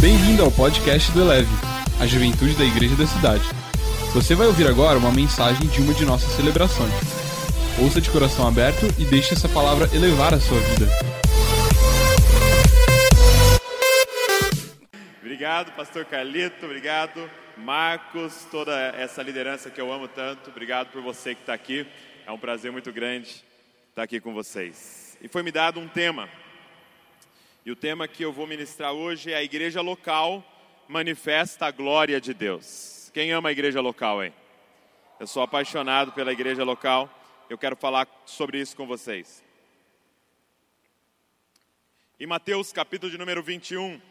Bem-vindo ao podcast do Eleve, a juventude da igreja da cidade. Você vai ouvir agora uma mensagem de uma de nossas celebrações. Ouça de coração aberto e deixe essa palavra elevar a sua vida. Obrigado, pastor Carlito, obrigado, Marcos, toda essa liderança que eu amo tanto. Obrigado por você que está aqui. É um prazer muito grande estar aqui com vocês. E foi me dado um tema. E o tema que eu vou ministrar hoje é a igreja local manifesta a glória de Deus. Quem ama a igreja local aí? Eu sou apaixonado pela igreja local. Eu quero falar sobre isso com vocês. Em Mateus capítulo de número 21,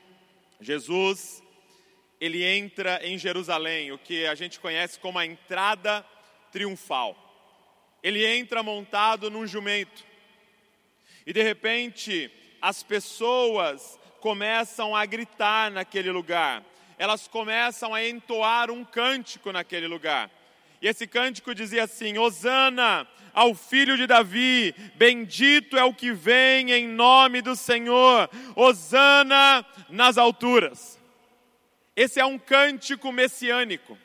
Jesus ele entra em Jerusalém, o que a gente conhece como a entrada triunfal. Ele entra montado num jumento. E de repente, as pessoas começam a gritar naquele lugar. Elas começam a entoar um cântico naquele lugar. E esse cântico dizia assim: Hosana ao filho de Davi, bendito é o que vem em nome do Senhor, Hosana nas alturas. Esse é um cântico messiânico.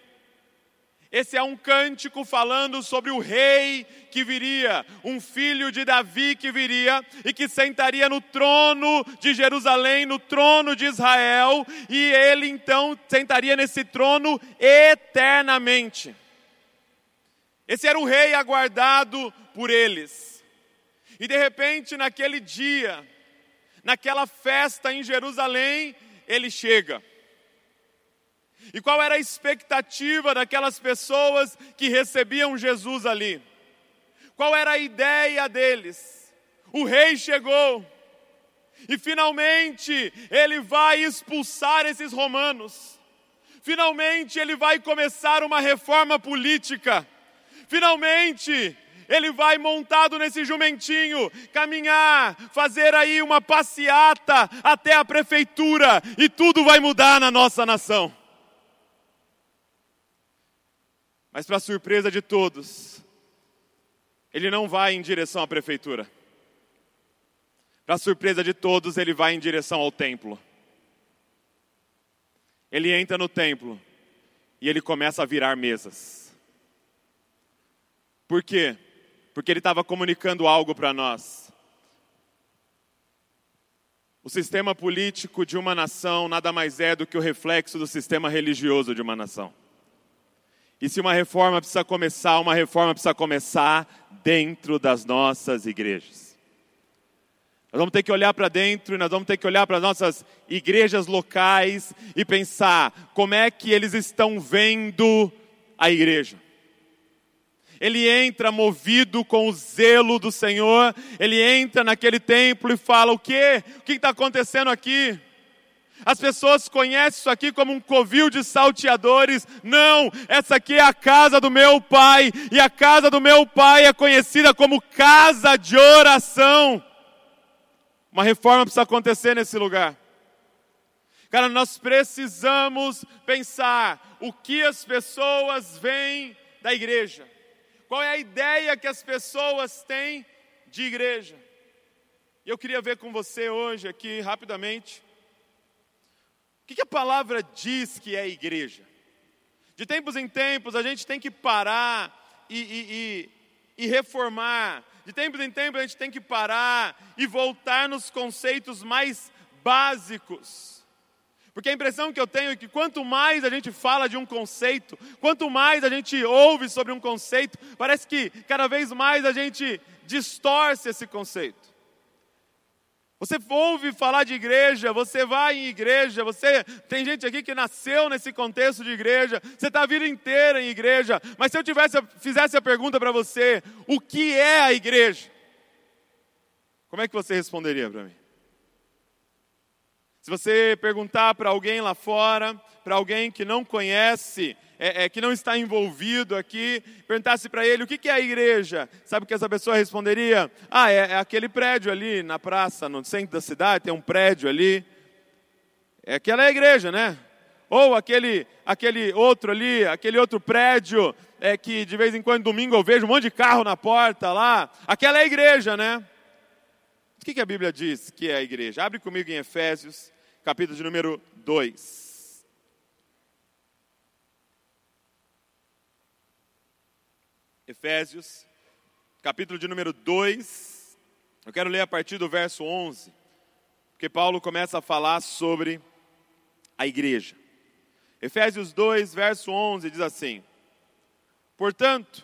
Esse é um cântico falando sobre o rei que viria, um filho de Davi que viria e que sentaria no trono de Jerusalém, no trono de Israel, e ele então sentaria nesse trono eternamente. Esse era o rei aguardado por eles. E de repente, naquele dia, naquela festa em Jerusalém, ele chega. E qual era a expectativa daquelas pessoas que recebiam Jesus ali? Qual era a ideia deles? O rei chegou e finalmente ele vai expulsar esses romanos. Finalmente ele vai começar uma reforma política. Finalmente ele vai montado nesse jumentinho, caminhar, fazer aí uma passeata até a prefeitura e tudo vai mudar na nossa nação. Mas, para surpresa de todos, ele não vai em direção à prefeitura. Para surpresa de todos, ele vai em direção ao templo. Ele entra no templo e ele começa a virar mesas. Por quê? Porque ele estava comunicando algo para nós. O sistema político de uma nação nada mais é do que o reflexo do sistema religioso de uma nação. E se uma reforma precisa começar, uma reforma precisa começar dentro das nossas igrejas. Nós vamos ter que olhar para dentro e nós vamos ter que olhar para as nossas igrejas locais e pensar como é que eles estão vendo a igreja. Ele entra movido com o zelo do Senhor, ele entra naquele templo e fala: O que? O que está acontecendo aqui? As pessoas conhecem isso aqui como um covil de salteadores. Não, essa aqui é a casa do meu pai, e a casa do meu pai é conhecida como casa de oração. Uma reforma precisa acontecer nesse lugar. Cara, nós precisamos pensar o que as pessoas veem da igreja. Qual é a ideia que as pessoas têm de igreja? E eu queria ver com você hoje aqui, rapidamente, o que, a palavra diz que é igreja? De tempos em tempos a gente tem que parar e, e, e, e reformar. De tempos em tempos a gente tem que parar e voltar nos conceitos mais básicos. Porque a impressão que eu tenho é que quanto mais a gente fala de um conceito, quanto mais a gente ouve sobre um conceito, parece que cada vez mais a gente distorce esse conceito. Você ouve falar de igreja, você vai em igreja, você tem gente aqui que nasceu nesse contexto de igreja, você está a vida inteira em igreja, mas se eu tivesse, fizesse a pergunta para você, o que é a igreja? Como é que você responderia para mim? Se você perguntar para alguém lá fora, para alguém que não conhece é, é, que não está envolvido aqui, perguntasse para ele o que, que, é a igreja, sabe o que essa pessoa responderia? Ah, é, é, aquele prédio ali na praça, no centro da cidade, tem um prédio ali. É aquela é a igreja, né? Ou aquele, aquele outro ali, aquele outro prédio, é que de vez em quando, domingo, eu vejo um monte de carro na porta lá. Aquela é a igreja, né? O que, que a Bíblia diz que é a igreja? Abre comigo em Efésios, capítulo de número 2. Efésios, capítulo de número 2. Eu quero ler a partir do verso 11, porque Paulo começa a falar sobre a igreja. Efésios 2, verso 11 diz assim: Portanto,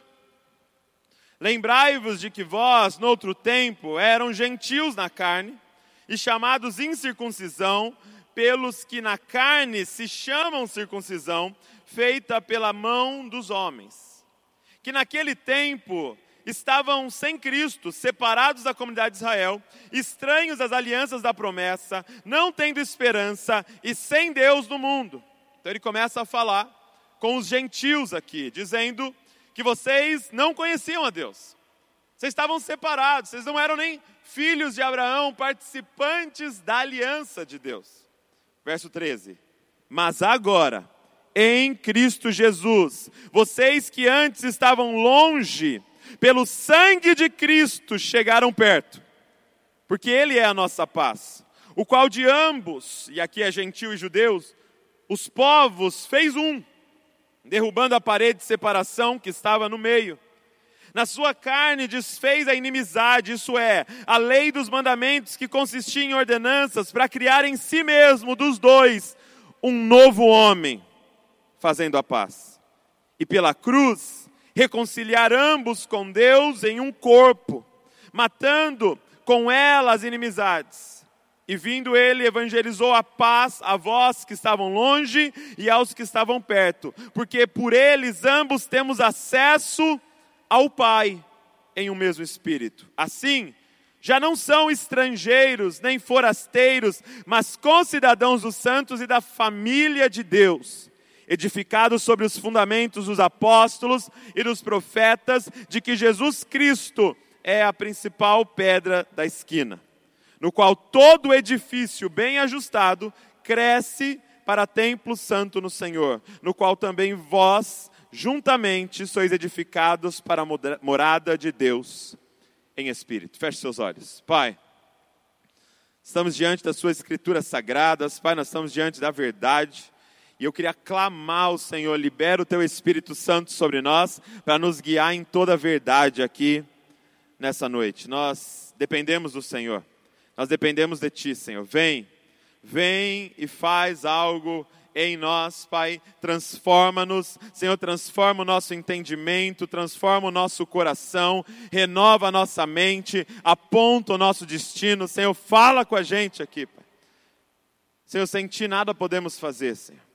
lembrai-vos de que vós, noutro tempo, eram gentios na carne e chamados incircuncisão pelos que na carne se chamam circuncisão, feita pela mão dos homens. Que naquele tempo estavam sem Cristo, separados da comunidade de Israel, estranhos às alianças da promessa, não tendo esperança e sem Deus no mundo. Então ele começa a falar com os gentios aqui, dizendo que vocês não conheciam a Deus. Vocês estavam separados, vocês não eram nem filhos de Abraão, participantes da aliança de Deus. Verso 13. Mas agora, em Cristo Jesus, vocês que antes estavam longe, pelo sangue de Cristo chegaram perto, porque Ele é a nossa paz, o qual de ambos, e aqui é gentil e judeus, os povos fez um, derrubando a parede de separação que estava no meio. Na sua carne desfez a inimizade, isso é, a lei dos mandamentos que consistia em ordenanças para criar em si mesmo dos dois um novo homem, fazendo a paz. E pela cruz reconciliar ambos com Deus em um corpo, matando com ela as inimizades. E vindo ele, evangelizou a paz a vós que estavam longe e aos que estavam perto, porque por eles ambos temos acesso ao Pai em um mesmo Espírito. Assim, já não são estrangeiros nem forasteiros, mas concidadãos dos santos e da família de Deus edificado sobre os fundamentos dos apóstolos e dos profetas, de que Jesus Cristo é a principal pedra da esquina, no qual todo edifício bem ajustado cresce para templo santo no Senhor, no qual também vós juntamente sois edificados para a morada de Deus em espírito. Feche seus olhos. Pai, estamos diante das suas escrituras sagradas, Pai, nós estamos diante da verdade. E eu queria clamar ao Senhor, libera o teu Espírito Santo sobre nós, para nos guiar em toda a verdade aqui nessa noite. Nós dependemos do Senhor, nós dependemos de Ti, Senhor. Vem, vem e faz algo em nós, Pai. Transforma-nos, Senhor, transforma o nosso entendimento, transforma o nosso coração, renova a nossa mente, aponta o nosso destino. Senhor, fala com a gente aqui, Pai. Senhor, sem Ti nada podemos fazer, Senhor.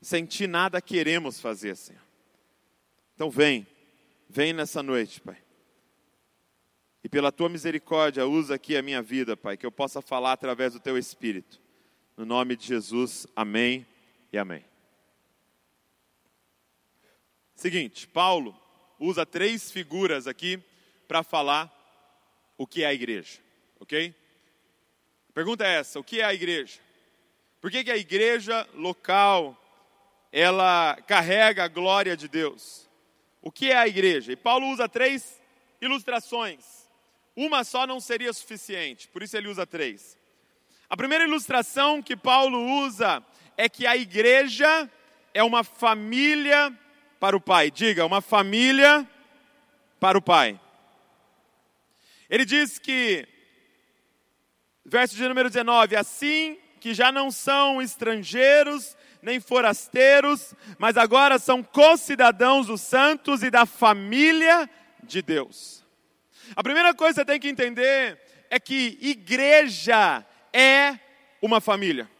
Sem ti nada queremos fazer, Senhor. Então vem, vem nessa noite, Pai. E pela tua misericórdia, usa aqui a minha vida, Pai, que eu possa falar através do teu Espírito. No nome de Jesus, amém e amém. Seguinte, Paulo usa três figuras aqui para falar o que é a igreja, ok? A pergunta é essa: o que é a igreja? Por que, que a igreja local ela carrega a glória de Deus. O que é a igreja? E Paulo usa três ilustrações. Uma só não seria suficiente, por isso ele usa três. A primeira ilustração que Paulo usa é que a igreja é uma família para o pai. Diga, uma família para o pai. Ele diz que, verso de número 19: assim que já não são estrangeiros nem forasteiros, mas agora são concidadãos dos santos e da família de Deus. A primeira coisa que você tem que entender é que igreja é uma família.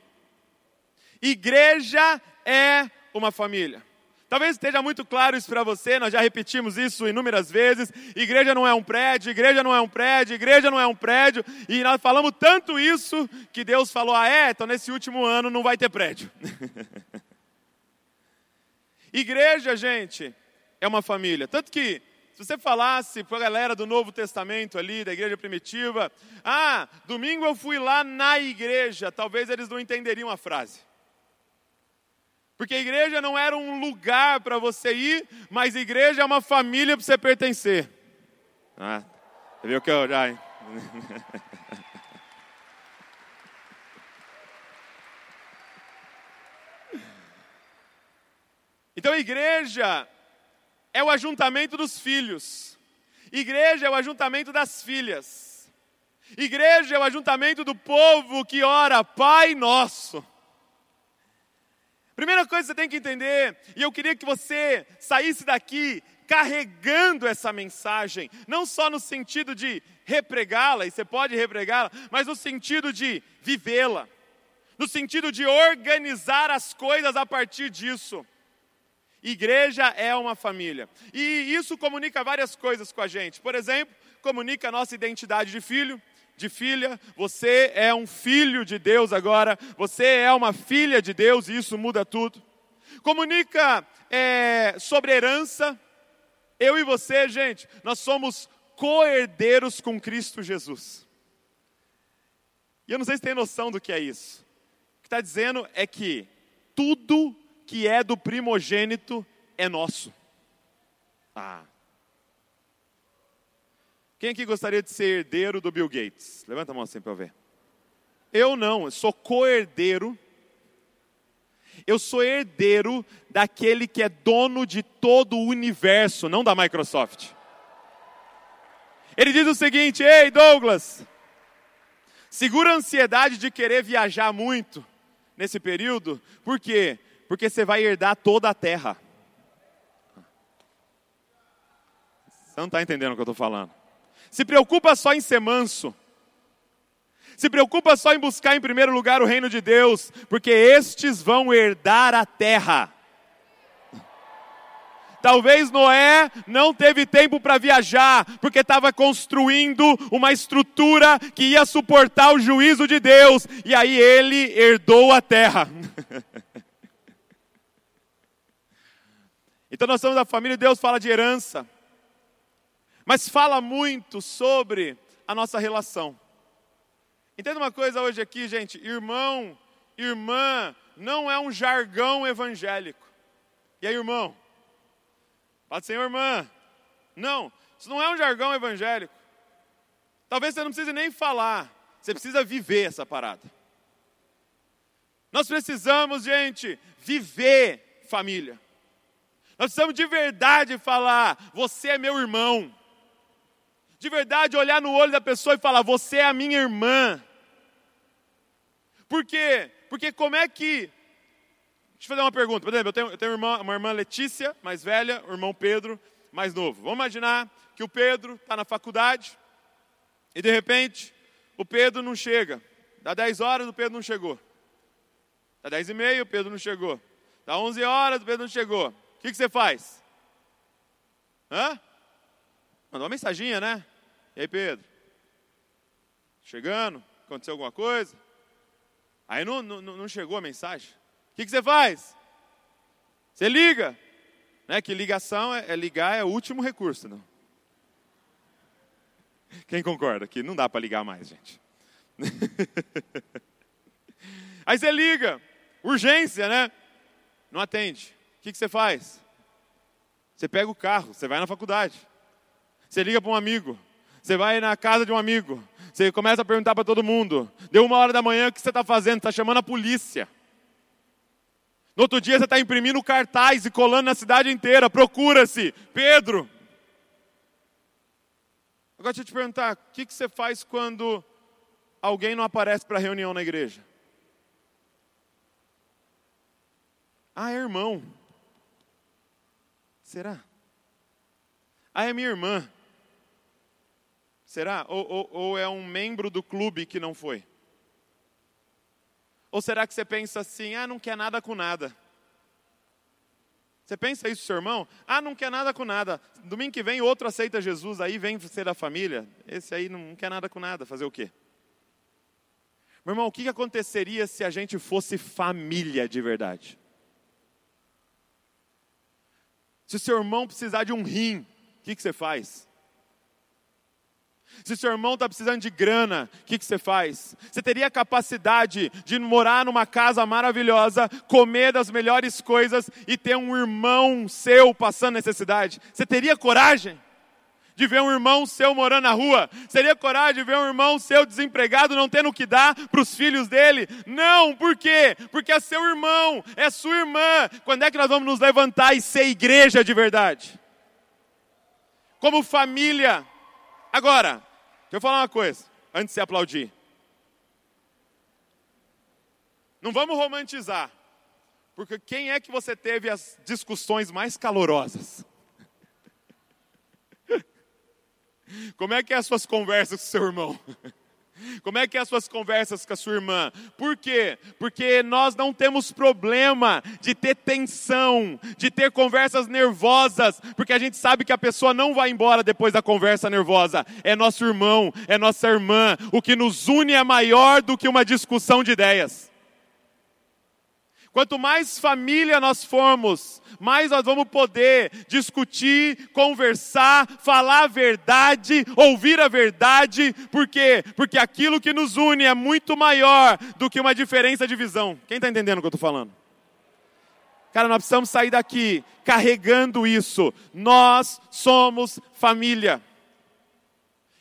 Igreja é uma família. Talvez esteja muito claro isso para você, nós já repetimos isso inúmeras vezes. Igreja não é um prédio, igreja não é um prédio, igreja não é um prédio. E nós falamos tanto isso que Deus falou: ah, é, então nesse último ano não vai ter prédio. igreja, gente, é uma família. Tanto que, se você falasse para a galera do Novo Testamento ali, da igreja primitiva, ah, domingo eu fui lá na igreja, talvez eles não entenderiam a frase. Porque a igreja não era um lugar para você ir, mas a igreja é uma família para você pertencer. Ah, você viu que eu já. Então, igreja é o ajuntamento dos filhos, igreja é o ajuntamento das filhas, igreja é o ajuntamento do povo que ora, Pai Nosso. Primeira coisa que você tem que entender, e eu queria que você saísse daqui carregando essa mensagem, não só no sentido de repregá-la, e você pode repregá-la, mas no sentido de vivê-la, no sentido de organizar as coisas a partir disso. Igreja é uma família. E isso comunica várias coisas com a gente. Por exemplo, comunica a nossa identidade de filho, de filha. Você é um filho de Deus agora. Você é uma filha de Deus e isso muda tudo. Comunica é, sobre herança. Eu e você, gente, nós somos co-herdeiros com Cristo Jesus. E eu não sei se tem noção do que é isso. O que está dizendo é que tudo que é do primogênito é nosso. Ah. Quem aqui gostaria de ser herdeiro do Bill Gates? Levanta a mão assim para eu ver. Eu não, eu sou co-herdeiro eu sou herdeiro daquele que é dono de todo o universo, não da Microsoft. Ele diz o seguinte: Ei, Douglas, segura a ansiedade de querer viajar muito nesse período, por quê? Porque você vai herdar toda a terra. Você não está entendendo o que eu estou falando. Se preocupa só em ser manso se preocupa só em buscar em primeiro lugar o reino de Deus, porque estes vão herdar a terra. Talvez Noé não teve tempo para viajar, porque estava construindo uma estrutura que ia suportar o juízo de Deus, e aí ele herdou a terra. então nós somos a família de Deus, fala de herança, mas fala muito sobre a nossa relação. Entenda uma coisa hoje aqui, gente: irmão, irmã, não é um jargão evangélico. E aí, irmão? Pode ser irmã. Não, isso não é um jargão evangélico. Talvez você não precise nem falar, você precisa viver essa parada. Nós precisamos, gente, viver família. Nós precisamos de verdade falar: você é meu irmão. De verdade olhar no olho da pessoa e falar: você é a minha irmã. Por quê? Porque como é que. Deixa eu fazer uma pergunta. Por exemplo, eu tenho, eu tenho uma, irmã, uma irmã Letícia, mais velha, o irmão Pedro, mais novo. Vamos imaginar que o Pedro está na faculdade e de repente o Pedro não chega. Dá 10 horas, o Pedro não chegou. Dá 10 e meia, o Pedro não chegou. Dá 11 horas, o Pedro não chegou. O que, que você faz? Hã? Mandou uma mensaginha, né? E aí, Pedro? Chegando? Aconteceu alguma coisa? Aí não, não, não chegou a mensagem. O que, que você faz? Você liga. Né? Que ligação é, é ligar é o último recurso. Não? Quem concorda que não dá para ligar mais, gente? Aí você liga, urgência, né? Não atende. O que, que você faz? Você pega o carro, você vai na faculdade. Você liga para um amigo. Você vai na casa de um amigo. Você começa a perguntar para todo mundo. Deu uma hora da manhã, o que você está fazendo? Está chamando a polícia. No outro dia você está imprimindo cartaz e colando na cidade inteira. Procura-se. Pedro. Agora deixa eu te perguntar, o que, que você faz quando alguém não aparece para a reunião na igreja? Ah, é irmão. Será? Ah, é minha irmã. Será? Ou, ou, ou, é um membro do clube que não foi? Ou será que você pensa assim, ah, não quer nada com nada? Você pensa isso, seu irmão? Ah, não quer nada com nada. Domingo que vem outro aceita Jesus, aí vem ser da família. Esse aí não quer nada com nada. Fazer o quê? Meu irmão, o que aconteceria se a gente fosse família de verdade? Se o seu irmão precisar de um rim, o que, que você faz? Se seu irmão está precisando de grana, o que, que você faz? Você teria a capacidade de morar numa casa maravilhosa, comer das melhores coisas e ter um irmão seu passando necessidade? Você teria coragem? de ver um irmão seu morando na rua? Seria coragem de ver um irmão seu desempregado não tendo o que dar para os filhos dele? Não, por quê? Porque é seu irmão, é sua irmã. Quando é que nós vamos nos levantar e ser igreja de verdade? Como família. Agora, deixa eu falar uma coisa, antes de você aplaudir. Não vamos romantizar. Porque quem é que você teve as discussões mais calorosas? Como é que é as suas conversas com seu irmão? Como é que é as suas conversas com a sua irmã? Por quê? Porque nós não temos problema de ter tensão, de ter conversas nervosas, porque a gente sabe que a pessoa não vai embora depois da conversa nervosa. É nosso irmão, é nossa irmã. O que nos une é maior do que uma discussão de ideias. Quanto mais família nós formos, mais nós vamos poder discutir, conversar, falar a verdade, ouvir a verdade. Por quê? Porque aquilo que nos une é muito maior do que uma diferença de visão. Quem está entendendo o que eu estou falando? Cara, nós precisamos sair daqui carregando isso. Nós somos família.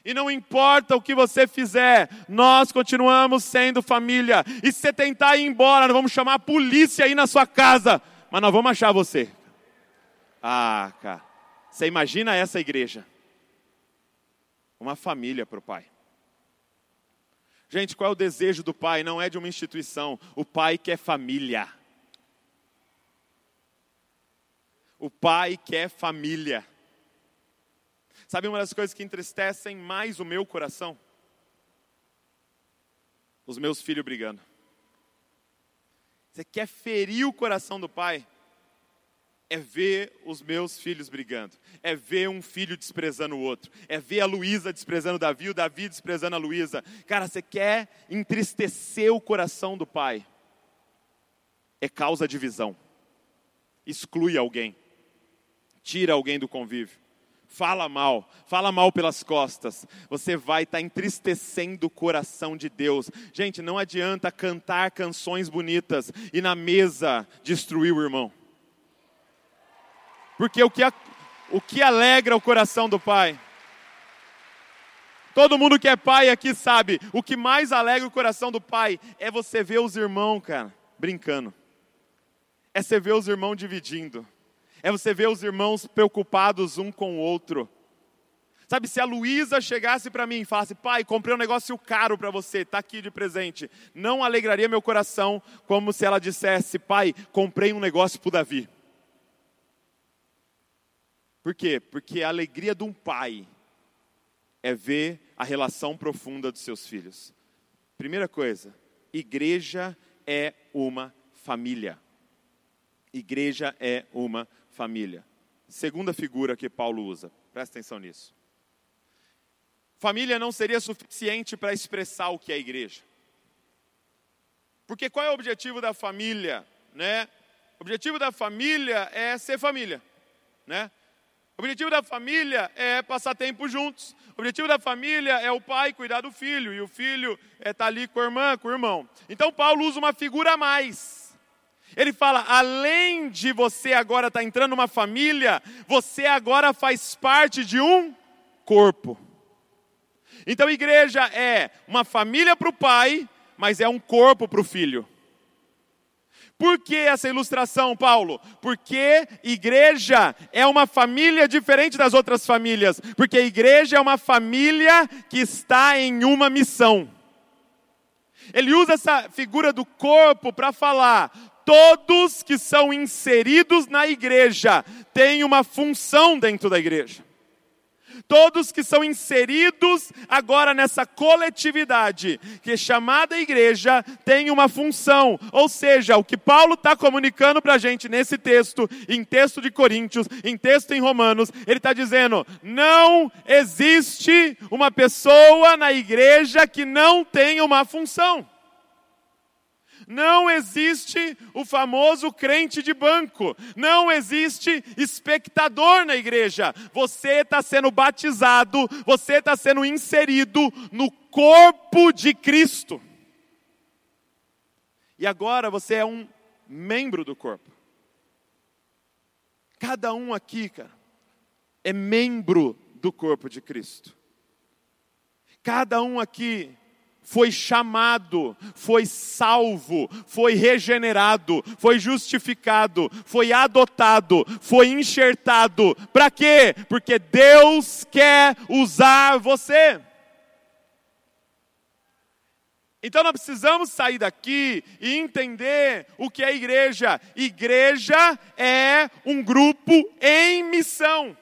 E não importa o que você fizer, nós continuamos sendo família. E se você tentar ir embora, nós vamos chamar a polícia aí na sua casa, mas nós vamos achar você. Ah, cara, você imagina essa igreja? Uma família para o pai. Gente, qual é o desejo do pai? Não é de uma instituição. O pai quer família. O pai quer família. Sabe uma das coisas que entristecem mais o meu coração? Os meus filhos brigando. Você quer ferir o coração do pai? É ver os meus filhos brigando, é ver um filho desprezando o outro, é ver a Luísa desprezando o Davi, o Davi desprezando a Luísa. Cara, você quer entristecer o coração do pai? É causa divisão. Exclui alguém, tira alguém do convívio fala mal, fala mal pelas costas, você vai estar tá entristecendo o coração de Deus. Gente, não adianta cantar canções bonitas e na mesa destruir o irmão. Porque o que, o que alegra o coração do pai? Todo mundo que é pai aqui sabe, o que mais alegra o coração do pai é você ver os irmãos, cara, brincando. É você ver os irmãos dividindo é você ver os irmãos preocupados um com o outro. Sabe, se a Luísa chegasse para mim e falasse, pai, comprei um negócio caro para você, está aqui de presente, não alegraria meu coração como se ela dissesse, pai, comprei um negócio para o Davi. Por quê? Porque a alegria de um pai é ver a relação profunda dos seus filhos. Primeira coisa, igreja é uma família. Igreja é uma família. Segunda figura que Paulo usa, presta atenção nisso. Família não seria suficiente para expressar o que é igreja. Porque qual é o objetivo da família, né? O objetivo da família é ser família, né? O objetivo da família é passar tempo juntos. O objetivo da família é o pai cuidar do filho e o filho é estar tá ali com a irmã, com o irmão. Então Paulo usa uma figura a mais ele fala: além de você agora estar tá entrando numa família, você agora faz parte de um corpo. Então, igreja é uma família para o pai, mas é um corpo para o filho. Por que essa ilustração, Paulo? Porque igreja é uma família diferente das outras famílias. Porque a igreja é uma família que está em uma missão. Ele usa essa figura do corpo para falar: todos que são inseridos na igreja têm uma função dentro da igreja. Todos que são inseridos agora nessa coletividade, que é chamada igreja, têm uma função. Ou seja, o que Paulo está comunicando para a gente nesse texto, em texto de Coríntios, em texto em Romanos, ele está dizendo: não existe uma pessoa na igreja que não tenha uma função. Não existe o famoso crente de banco. Não existe espectador na igreja. Você está sendo batizado, você está sendo inserido no corpo de Cristo. E agora você é um membro do corpo. Cada um aqui, cara, é membro do corpo de Cristo. Cada um aqui foi chamado, foi salvo, foi regenerado, foi justificado, foi adotado, foi enxertado. Para quê? Porque Deus quer usar você. Então nós precisamos sair daqui e entender o que é igreja. Igreja é um grupo em missão.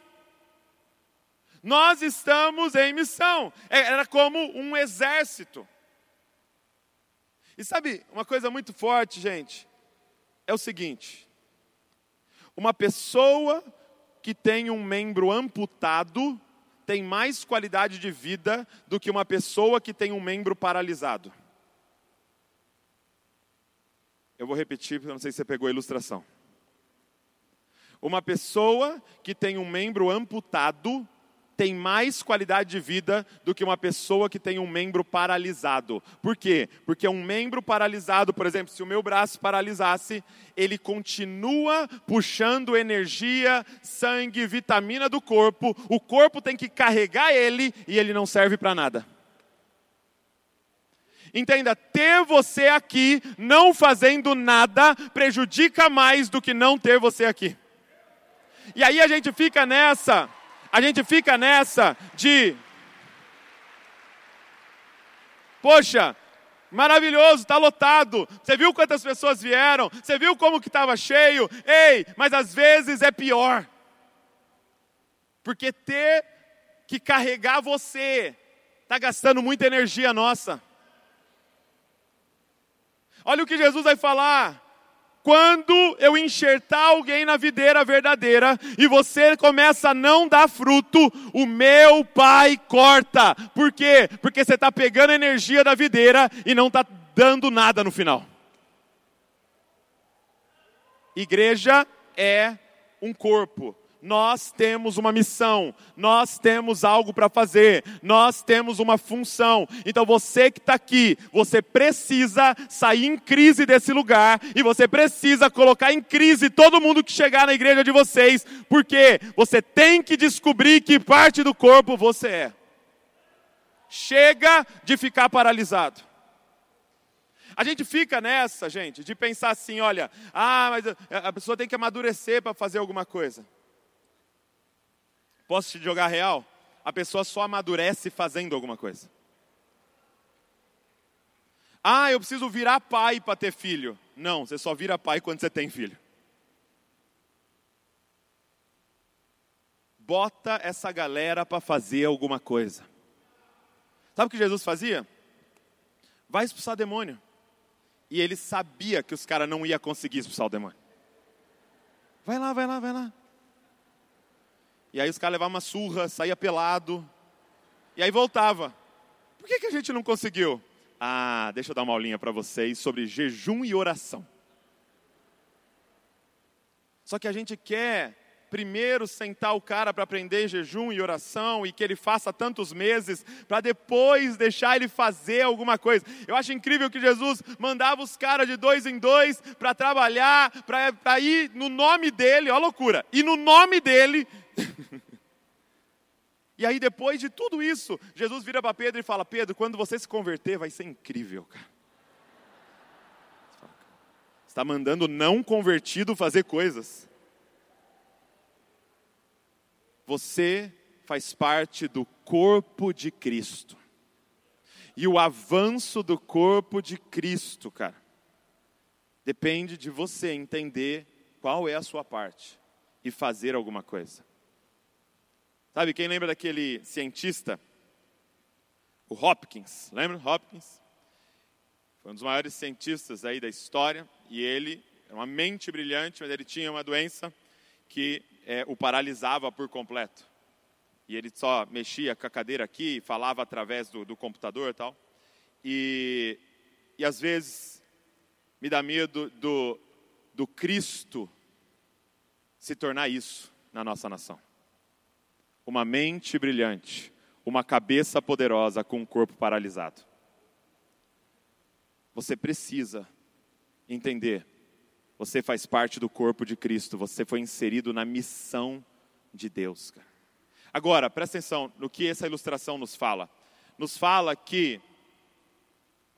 Nós estamos em missão. É, era como um exército. E sabe, uma coisa muito forte, gente, é o seguinte: uma pessoa que tem um membro amputado tem mais qualidade de vida do que uma pessoa que tem um membro paralisado. Eu vou repetir, porque eu não sei se você pegou a ilustração. Uma pessoa que tem um membro amputado tem mais qualidade de vida do que uma pessoa que tem um membro paralisado. Por quê? Porque um membro paralisado, por exemplo, se o meu braço paralisasse, ele continua puxando energia, sangue, vitamina do corpo, o corpo tem que carregar ele e ele não serve para nada. Entenda, ter você aqui não fazendo nada prejudica mais do que não ter você aqui. E aí a gente fica nessa, a gente fica nessa de Poxa, maravilhoso, está lotado. Você viu quantas pessoas vieram? Você viu como que estava cheio? Ei, mas às vezes é pior. Porque ter que carregar você está gastando muita energia nossa. Olha o que Jesus vai falar. Quando eu enxertar alguém na videira verdadeira e você começa a não dar fruto, o meu pai corta. Por quê? Porque você está pegando a energia da videira e não está dando nada no final. Igreja é um corpo nós temos uma missão, nós temos algo para fazer, nós temos uma função. Então você que está aqui, você precisa sair em crise desse lugar e você precisa colocar em crise todo mundo que chegar na igreja de vocês, porque você tem que descobrir que parte do corpo você é. Chega de ficar paralisado. A gente fica nessa, gente, de pensar assim: olha, ah, mas a pessoa tem que amadurecer para fazer alguma coisa. Posso te jogar real? A pessoa só amadurece fazendo alguma coisa. Ah, eu preciso virar pai para ter filho. Não, você só vira pai quando você tem filho. Bota essa galera para fazer alguma coisa. Sabe o que Jesus fazia? Vai expulsar demônio. E ele sabia que os caras não iam conseguir expulsar o demônio. Vai lá, vai lá, vai lá. E aí os caras levavam uma surra, saía pelado. E aí voltava. Por que, que a gente não conseguiu? Ah, deixa eu dar uma aulinha para vocês sobre jejum e oração. Só que a gente quer primeiro sentar o cara para aprender jejum e oração e que ele faça tantos meses, para depois deixar ele fazer alguma coisa. Eu acho incrível que Jesus mandava os caras de dois em dois para trabalhar, para ir no nome dele, ó loucura, e no nome dele e aí, depois de tudo isso, Jesus vira para Pedro e fala: Pedro, quando você se converter, vai ser incrível, cara. Você está mandando não convertido fazer coisas. Você faz parte do corpo de Cristo. E o avanço do corpo de Cristo, cara, depende de você entender qual é a sua parte e fazer alguma coisa. Sabe, quem lembra daquele cientista? O Hopkins, lembra? Hopkins? Foi um dos maiores cientistas aí da história e ele era uma mente brilhante, mas ele tinha uma doença que é, o paralisava por completo. E ele só mexia com a cadeira aqui, falava através do, do computador e tal. E, e às vezes me dá medo do, do Cristo se tornar isso na nossa nação uma mente brilhante, uma cabeça poderosa com um corpo paralisado. Você precisa entender. Você faz parte do corpo de Cristo, você foi inserido na missão de Deus. Cara. Agora, presta atenção no que essa ilustração nos fala. Nos fala que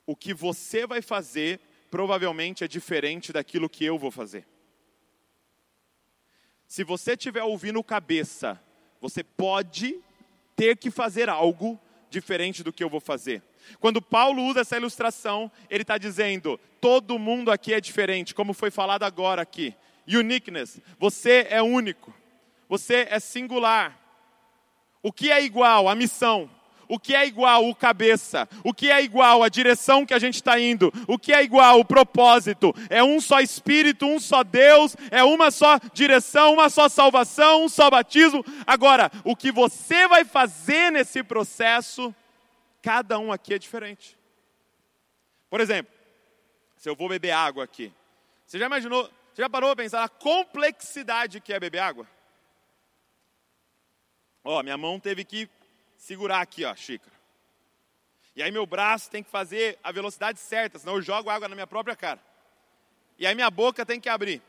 o que você vai fazer provavelmente é diferente daquilo que eu vou fazer. Se você estiver ouvindo cabeça, você pode ter que fazer algo diferente do que eu vou fazer. Quando Paulo usa essa ilustração, ele está dizendo: todo mundo aqui é diferente, como foi falado agora aqui. Uniqueness, você é único, você é singular. O que é igual? A missão. O que é igual? O cabeça. O que é igual? A direção que a gente está indo. O que é igual? O propósito. É um só Espírito, um só Deus, é uma só direção, uma só salvação, um só batismo. Agora, o que você vai fazer nesse processo, cada um aqui é diferente. Por exemplo, se eu vou beber água aqui, você já imaginou, você já parou a pensar na complexidade que é beber água? Ó, minha mão teve que segurar aqui, ó, a xícara. E aí meu braço tem que fazer a velocidade certa, senão eu jogo água na minha própria cara. E aí minha boca tem que abrir.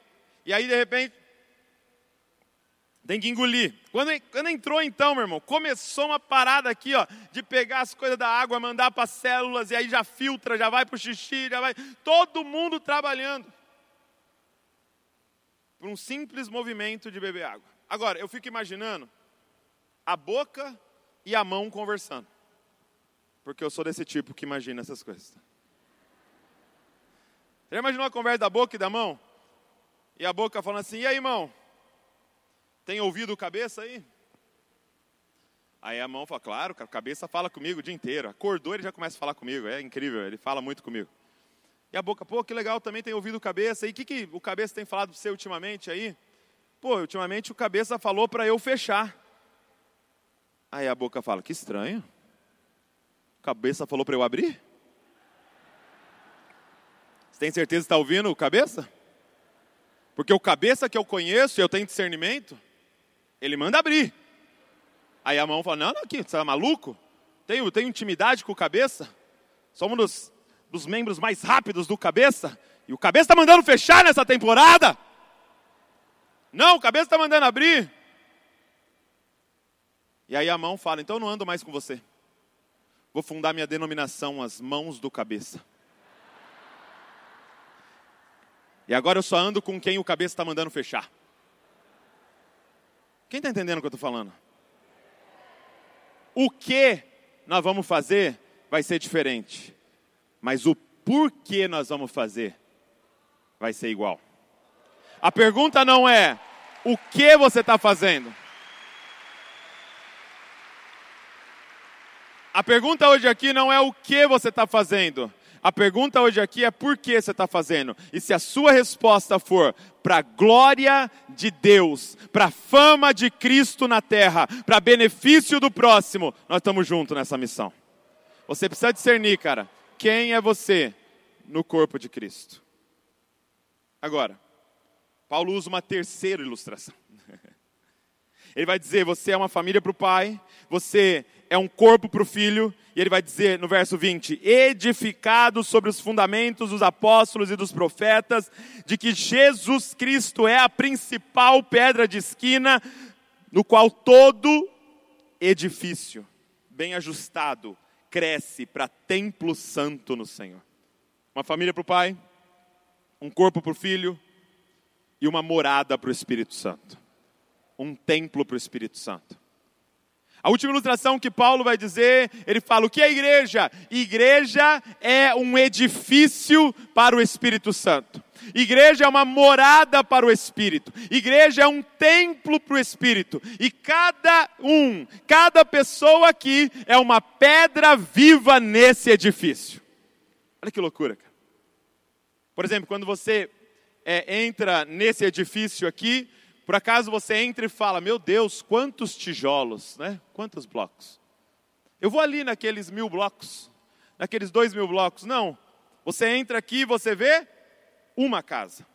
E aí de repente tem que engolir. Quando, quando entrou então, meu irmão, começou uma parada aqui, ó, de pegar as coisas da água, mandar para as células e aí já filtra, já vai para o xixi, já vai. Todo mundo trabalhando. Por um simples movimento de beber água. Agora, eu fico imaginando a boca e a mão conversando. Porque eu sou desse tipo que imagina essas coisas. Já imaginou a conversa da boca e da mão? E a boca falando assim: e aí, irmão? Tem ouvido cabeça aí? Aí a mão fala: claro, a cabeça fala comigo o dia inteiro. Acordou, ele já começa a falar comigo. É incrível, ele fala muito comigo. E a boca, pô, que legal, também tem ouvido cabeça. E o que, que o cabeça tem falado para você ultimamente aí? Pô, ultimamente o cabeça falou para eu fechar. Aí a boca fala: Que estranho. Cabeça falou para eu abrir? Você tem certeza que está ouvindo o cabeça? Porque o cabeça que eu conheço e eu tenho discernimento, ele manda abrir. Aí a mão fala: Não, não, aqui, você está maluco? Tenho, tenho intimidade com o cabeça? Somos dos, dos membros mais rápidos do cabeça. E o cabeça está mandando fechar nessa temporada. Não, o cabeça está mandando abrir. E aí a mão fala: então eu não ando mais com você. Vou fundar minha denominação, as mãos do cabeça. E agora eu só ando com quem o cabeça está mandando fechar. Quem está entendendo o que eu estou falando? O que nós vamos fazer vai ser diferente, mas o porquê nós vamos fazer vai ser igual. A pergunta não é o que você está fazendo. A pergunta hoje aqui não é o que você está fazendo. A pergunta hoje aqui é por que você está fazendo. E se a sua resposta for para a glória de Deus, para a fama de Cristo na terra, para benefício do próximo, nós estamos juntos nessa missão. Você precisa discernir, cara, quem é você no corpo de Cristo. Agora, Paulo usa uma terceira ilustração. Ele vai dizer: você é uma família para o pai, você é um corpo para o filho, e ele vai dizer no verso 20: edificado sobre os fundamentos dos apóstolos e dos profetas, de que Jesus Cristo é a principal pedra de esquina, no qual todo edifício, bem ajustado, cresce para templo santo no Senhor. Uma família para o pai, um corpo para o filho e uma morada para o Espírito Santo. Um templo para o Espírito Santo. A última ilustração que Paulo vai dizer, ele fala: o que é igreja? Igreja é um edifício para o Espírito Santo. Igreja é uma morada para o Espírito. Igreja é um templo para o Espírito. E cada um, cada pessoa aqui é uma pedra viva nesse edifício. Olha que loucura, cara. Por exemplo, quando você é, entra nesse edifício aqui, por acaso você entra e fala, meu Deus, quantos tijolos, né? Quantos blocos? Eu vou ali naqueles mil blocos, naqueles dois mil blocos. Não. Você entra aqui e você vê uma casa.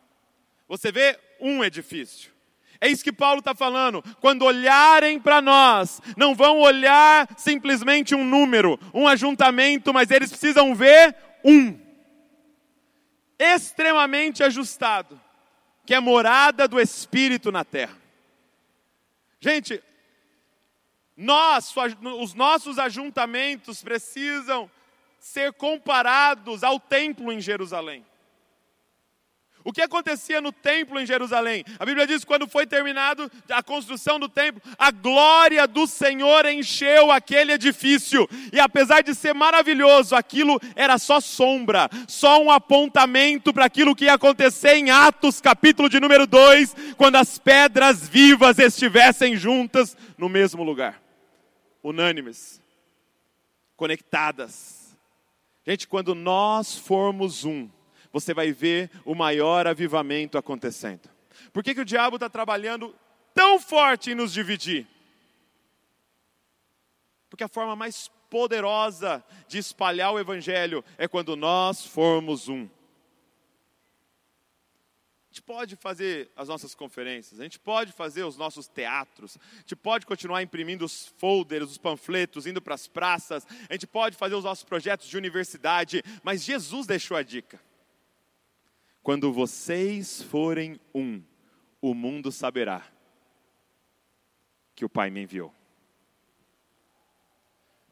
Você vê um edifício. É isso que Paulo está falando. Quando olharem para nós, não vão olhar simplesmente um número, um ajuntamento, mas eles precisam ver um. Extremamente ajustado que é morada do Espírito na terra. Gente, Nós, os nossos ajuntamentos precisam ser comparados ao templo em Jerusalém. O que acontecia no templo em Jerusalém? A Bíblia diz que quando foi terminado a construção do templo, a glória do Senhor encheu aquele edifício. E apesar de ser maravilhoso, aquilo era só sombra, só um apontamento para aquilo que ia acontecer em Atos, capítulo de número 2, quando as pedras vivas estivessem juntas no mesmo lugar. Unânimes, conectadas. Gente, quando nós formos um, você vai ver o maior avivamento acontecendo. Por que, que o diabo está trabalhando tão forte em nos dividir? Porque a forma mais poderosa de espalhar o evangelho é quando nós formos um. A gente pode fazer as nossas conferências, a gente pode fazer os nossos teatros, a gente pode continuar imprimindo os folders, os panfletos, indo para as praças, a gente pode fazer os nossos projetos de universidade, mas Jesus deixou a dica. Quando vocês forem um, o mundo saberá que o Pai me enviou.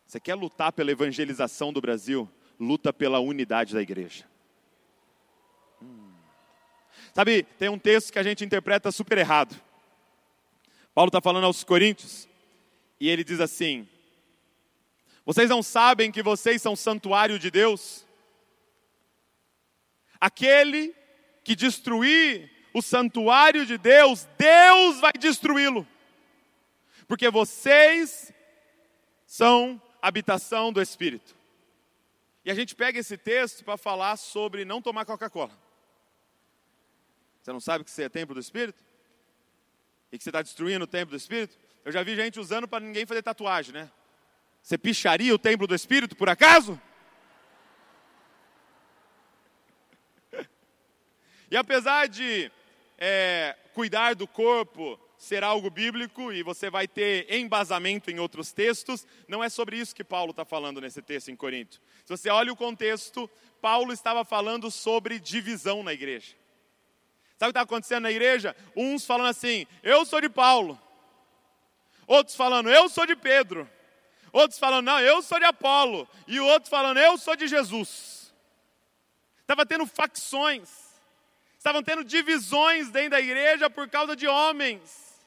Você quer lutar pela evangelização do Brasil? Luta pela unidade da igreja. Hum. Sabe, tem um texto que a gente interpreta super errado. Paulo está falando aos Coríntios, e ele diz assim: Vocês não sabem que vocês são santuário de Deus? Aquele que destruir o santuário de Deus, Deus vai destruí-lo. Porque vocês são habitação do Espírito. E a gente pega esse texto para falar sobre não tomar Coca-Cola. Você não sabe que você é templo do Espírito? E que você está destruindo o templo do Espírito? Eu já vi gente usando para ninguém fazer tatuagem, né? Você picharia o templo do Espírito por acaso? E apesar de é, cuidar do corpo ser algo bíblico e você vai ter embasamento em outros textos, não é sobre isso que Paulo está falando nesse texto em Corinto. Se você olha o contexto, Paulo estava falando sobre divisão na igreja. Sabe o que está acontecendo na igreja? Uns falando assim, eu sou de Paulo. Outros falando, eu sou de Pedro. Outros falando, não, eu sou de Apolo. E o outro falando, eu sou de Jesus. Estava tendo facções. Estavam tendo divisões dentro da igreja por causa de homens.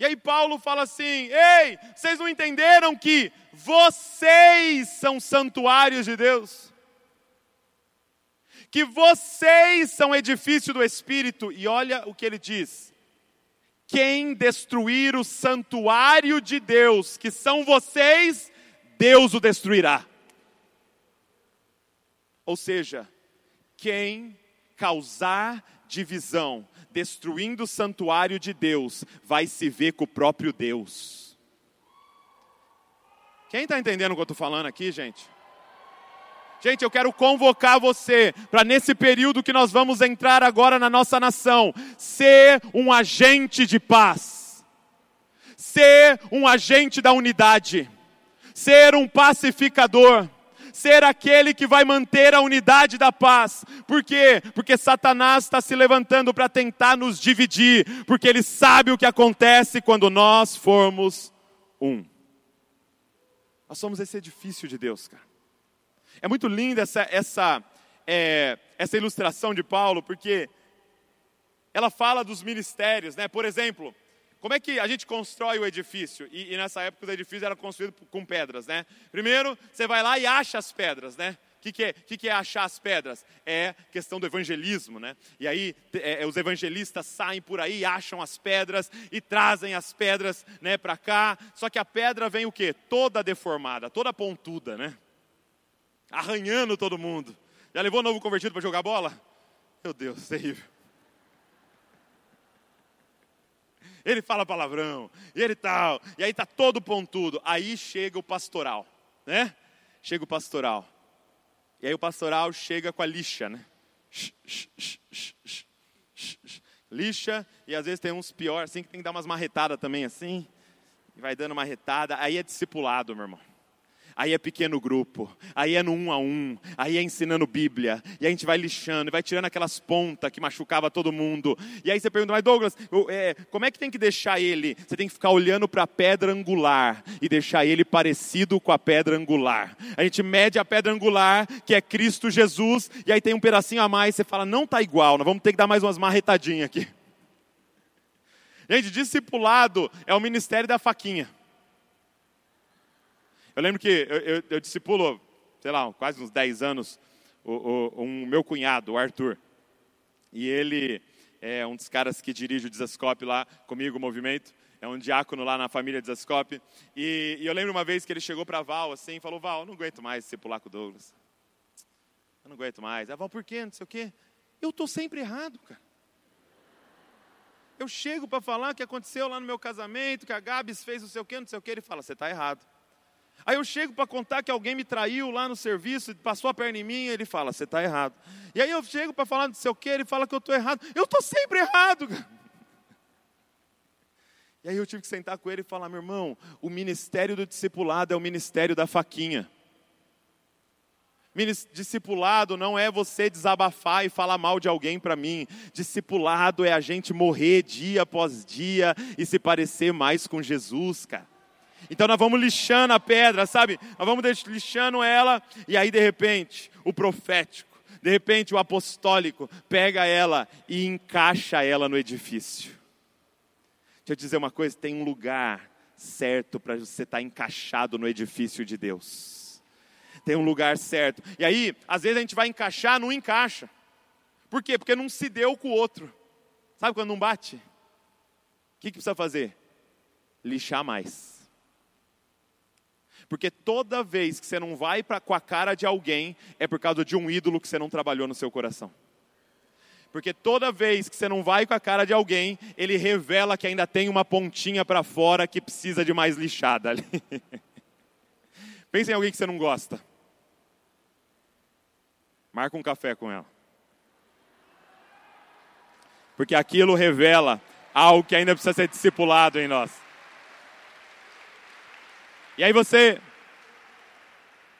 E aí Paulo fala assim: Ei, vocês não entenderam que vocês são santuários de Deus? Que vocês são edifício do Espírito. E olha o que ele diz: Quem destruir o santuário de Deus, que são vocês, Deus o destruirá. Ou seja, quem causar divisão, destruindo o santuário de Deus, vai se ver com o próprio Deus. Quem está entendendo o que eu estou falando aqui, gente? Gente, eu quero convocar você para nesse período que nós vamos entrar agora na nossa nação, ser um agente de paz, ser um agente da unidade, ser um pacificador ser aquele que vai manter a unidade da paz. Por quê? Porque Satanás está se levantando para tentar nos dividir, porque ele sabe o que acontece quando nós formos um. Nós somos esse edifício de Deus, cara. É muito linda essa, essa, é, essa ilustração de Paulo, porque ela fala dos ministérios, né? Por exemplo, como é que a gente constrói o edifício? E, e nessa época os edifícios eram construídos com pedras, né? Primeiro, você vai lá e acha as pedras, né? O que, que, é, que, que é achar as pedras? É questão do evangelismo, né? E aí é, é os evangelistas saem por aí, acham as pedras e trazem as pedras né, para cá. Só que a pedra vem o quê? Toda deformada, toda pontuda, né? Arranhando todo mundo. Já levou novo convertido para jogar bola? Meu Deus, terrível. Ele fala palavrão, ele tal, e aí tá todo pontudo. Aí chega o pastoral, né? Chega o pastoral. E aí o pastoral chega com a lixa, né? Lixa, e às vezes tem uns piores, assim, que tem que dar umas marretadas também, assim. E vai dando marretada, aí é discipulado, meu irmão. Aí é pequeno grupo, aí é no um a um, aí é ensinando Bíblia, e a gente vai lixando, vai tirando aquelas pontas que machucava todo mundo. E aí você pergunta, mas Douglas, é, como é que tem que deixar ele? Você tem que ficar olhando para a pedra angular e deixar ele parecido com a pedra angular. A gente mede a pedra angular, que é Cristo Jesus, e aí tem um pedacinho a mais, você fala, não está igual, nós vamos ter que dar mais umas marretadinhas aqui. Gente, discipulado é o ministério da faquinha. Eu lembro que eu, eu, eu discipulo, sei lá, quase uns 10 anos, o, o, um meu cunhado, o Arthur. E ele é um dos caras que dirige o Desascope lá comigo, o movimento. É um diácono lá na família Desascope. E, e eu lembro uma vez que ele chegou para Val assim e falou: Val, eu não aguento mais discipular com o Douglas. Eu não aguento mais. A Val, por quê? Não sei o quê. Eu estou sempre errado, cara. Eu chego para falar o que aconteceu lá no meu casamento, que a Gabs fez não sei o quê, não sei o quê. Ele fala: Você está errado. Aí eu chego para contar que alguém me traiu lá no serviço, passou a perna em mim, ele fala: Você está errado. E aí eu chego para falar não sei o quê, ele fala que eu estou errado. Eu estou sempre errado. E aí eu tive que sentar com ele e falar: Meu irmão, o ministério do discipulado é o ministério da faquinha. Discipulado não é você desabafar e falar mal de alguém para mim. Discipulado é a gente morrer dia após dia e se parecer mais com Jesus, cara. Então nós vamos lixando a pedra, sabe? Nós vamos lixando ela e aí de repente o profético, de repente o apostólico pega ela e encaixa ela no edifício. Deixa eu dizer uma coisa: tem um lugar certo para você estar tá encaixado no edifício de Deus tem um lugar certo. E aí, às vezes a gente vai encaixar, não encaixa. Por quê? Porque não se deu com o outro. Sabe quando não bate? O que, que precisa fazer? Lixar mais. Porque toda vez que você não vai pra, com a cara de alguém, é por causa de um ídolo que você não trabalhou no seu coração. Porque toda vez que você não vai com a cara de alguém, ele revela que ainda tem uma pontinha para fora que precisa de mais lixada ali. Pensa em alguém que você não gosta. Marca um café com ela. Porque aquilo revela algo que ainda precisa ser discipulado em nós. E aí você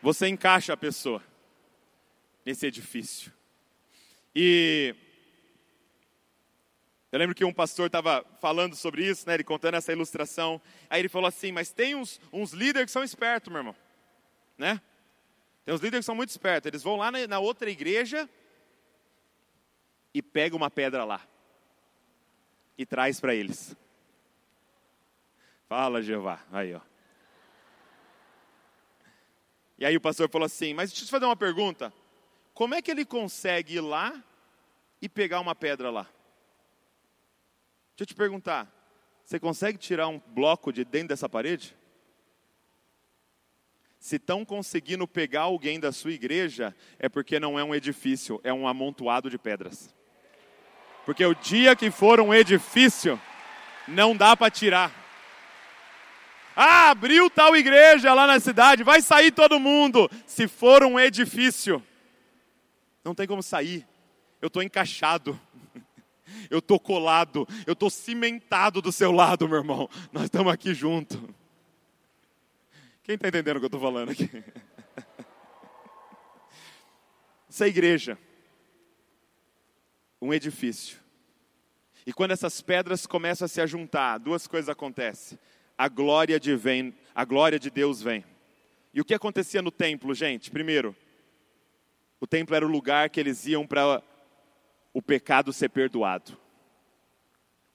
você encaixa a pessoa nesse edifício. E eu lembro que um pastor estava falando sobre isso, né, ele contando essa ilustração. Aí ele falou assim: Mas tem uns, uns líderes que são espertos, meu irmão. Né? Tem os líderes que são muito espertos, eles vão lá na, na outra igreja e pegam uma pedra lá e traz para eles. Fala, Jeová. Aí, ó. E aí o pastor falou assim: Mas deixa eu te fazer uma pergunta. Como é que ele consegue ir lá e pegar uma pedra lá? Deixa eu te perguntar. Você consegue tirar um bloco de dentro dessa parede? Se estão conseguindo pegar alguém da sua igreja, é porque não é um edifício, é um amontoado de pedras. Porque o dia que for um edifício, não dá para tirar. Ah, abriu tal igreja lá na cidade, vai sair todo mundo. Se for um edifício, não tem como sair. Eu estou encaixado, eu estou colado, eu estou cimentado do seu lado, meu irmão. Nós estamos aqui juntos. Quem está entendendo o que eu estou falando aqui? Essa igreja, um edifício. E quando essas pedras começam a se ajuntar, duas coisas acontecem. A glória de, vem, a glória de Deus vem. E o que acontecia no templo, gente? Primeiro, o templo era o lugar que eles iam para o pecado ser perdoado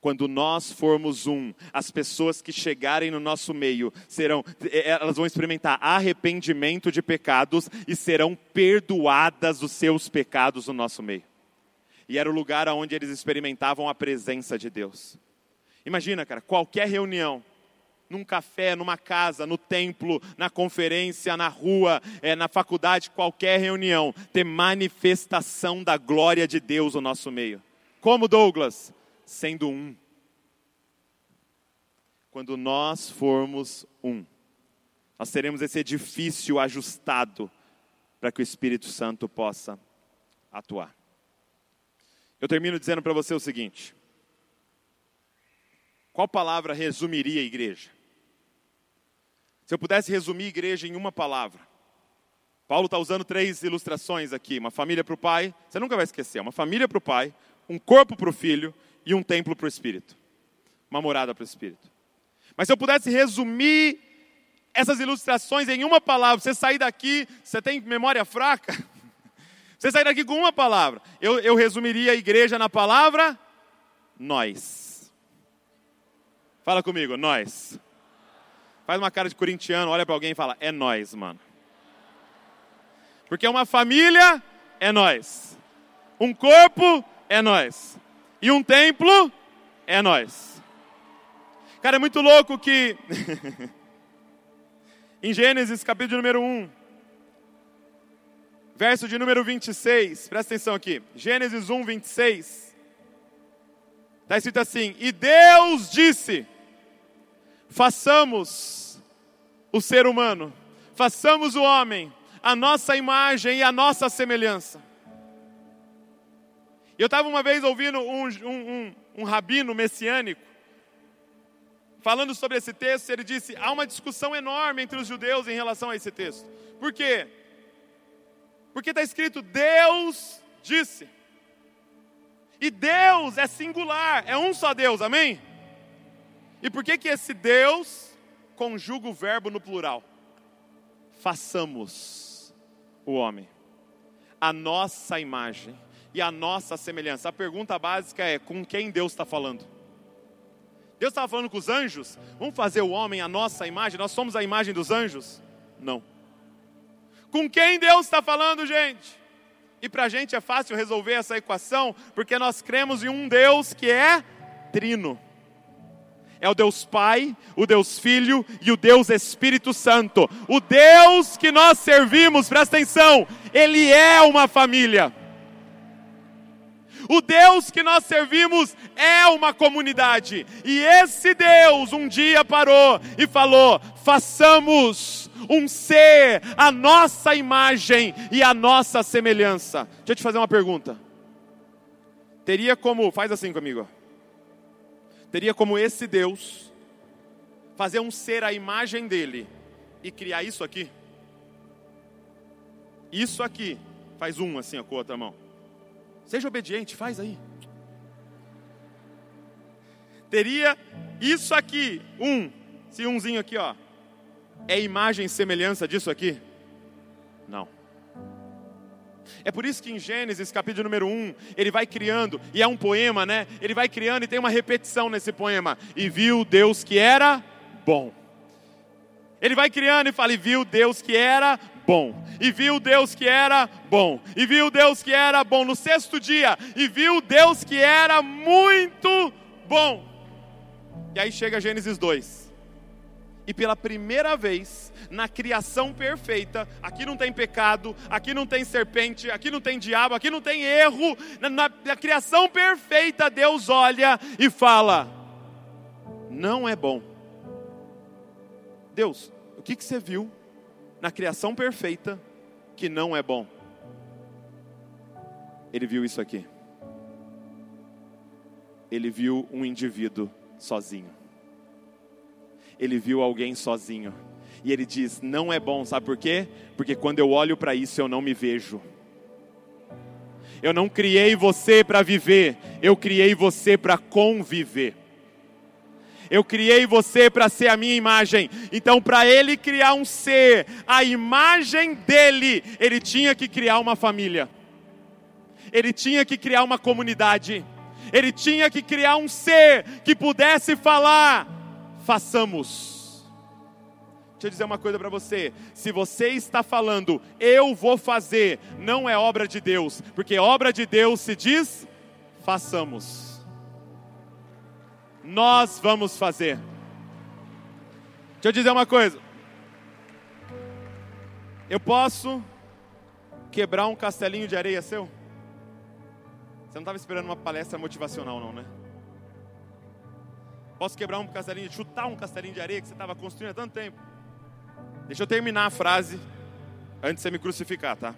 quando nós formos um, as pessoas que chegarem no nosso meio serão, é, elas vão experimentar arrependimento de pecados e serão perdoadas os seus pecados no nosso meio. E era o lugar onde eles experimentavam a presença de Deus. Imagina, cara, qualquer reunião, num café, numa casa, no templo, na conferência, na rua, é, na faculdade, qualquer reunião, ter manifestação da glória de Deus no nosso meio. Como Douglas? sendo um. Quando nós formos um, nós teremos esse edifício ajustado para que o Espírito Santo possa atuar. Eu termino dizendo para você o seguinte: qual palavra resumiria a igreja? Se eu pudesse resumir igreja em uma palavra, Paulo está usando três ilustrações aqui: uma família para o pai, você nunca vai esquecer, uma família para o pai, um corpo para o filho e um templo para o espírito, uma morada para o espírito. Mas se eu pudesse resumir essas ilustrações em uma palavra, você sair daqui, você tem memória fraca? Você sair daqui com uma palavra, eu, eu resumiria a igreja na palavra nós. Fala comigo, nós. Faz uma cara de corintiano, olha para alguém e fala: é nós, mano. Porque uma família é nós. Um corpo é nós. E um templo é nós. Cara, é muito louco que em Gênesis, capítulo número 1, verso de número 26, presta atenção aqui. Gênesis 1, 26. Está escrito assim: E Deus disse: façamos o ser humano, façamos o homem, a nossa imagem e a nossa semelhança. Eu estava uma vez ouvindo um, um, um, um rabino messiânico, falando sobre esse texto, ele disse: há uma discussão enorme entre os judeus em relação a esse texto. Por quê? Porque está escrito: Deus disse. E Deus é singular, é um só Deus, amém? E por que que esse Deus conjuga o verbo no plural? Façamos o homem, a nossa imagem e a nossa semelhança. A pergunta básica é: com quem Deus está falando? Deus estava falando com os anjos? Vamos fazer o homem a nossa imagem? Nós somos a imagem dos anjos? Não. Com quem Deus está falando, gente? E para a gente é fácil resolver essa equação, porque nós cremos em um Deus que é trino é o Deus Pai, o Deus Filho e o Deus Espírito Santo. O Deus que nós servimos, presta atenção, Ele é uma família. O Deus que nós servimos é uma comunidade. E esse Deus um dia parou e falou: façamos um ser, a nossa imagem e a nossa semelhança. Deixa eu te fazer uma pergunta. Teria como, faz assim comigo teria como esse Deus fazer um ser à imagem dele e criar isso aqui? Isso aqui. Faz um assim com a outra mão. Seja obediente, faz aí. Teria isso aqui, um, se umzinho aqui, ó. É imagem e semelhança disso aqui? É por isso que em Gênesis, capítulo número 1, ele vai criando, e é um poema, né? Ele vai criando e tem uma repetição nesse poema. E viu Deus que era bom. Ele vai criando e fala: e viu Deus que era bom. E viu Deus que era bom. E viu Deus que era bom no sexto dia. E viu Deus que era muito bom. E aí chega Gênesis 2 e pela primeira vez na criação perfeita, aqui não tem pecado, aqui não tem serpente, aqui não tem diabo, aqui não tem erro, na, na, na criação perfeita, Deus olha e fala: não é bom. Deus, o que, que você viu na criação perfeita que não é bom? Ele viu isso aqui. Ele viu um indivíduo sozinho ele viu alguém sozinho. E ele diz: Não é bom, sabe por quê? Porque quando eu olho para isso eu não me vejo. Eu não criei você para viver, eu criei você para conviver. Eu criei você para ser a minha imagem. Então, para ele criar um ser, a imagem dele, ele tinha que criar uma família. Ele tinha que criar uma comunidade. Ele tinha que criar um ser que pudesse falar: façamos. Deixa eu dizer uma coisa para você: se você está falando, eu vou fazer, não é obra de Deus, porque obra de Deus se diz, façamos. Nós vamos fazer. Deixa eu dizer uma coisa. Eu posso quebrar um castelinho de areia seu? Você não estava esperando uma palestra motivacional, não, né? Posso quebrar um castelinho, chutar um castelinho de areia que você estava construindo há tanto tempo? Deixa eu terminar a frase antes de você me crucificar, tá?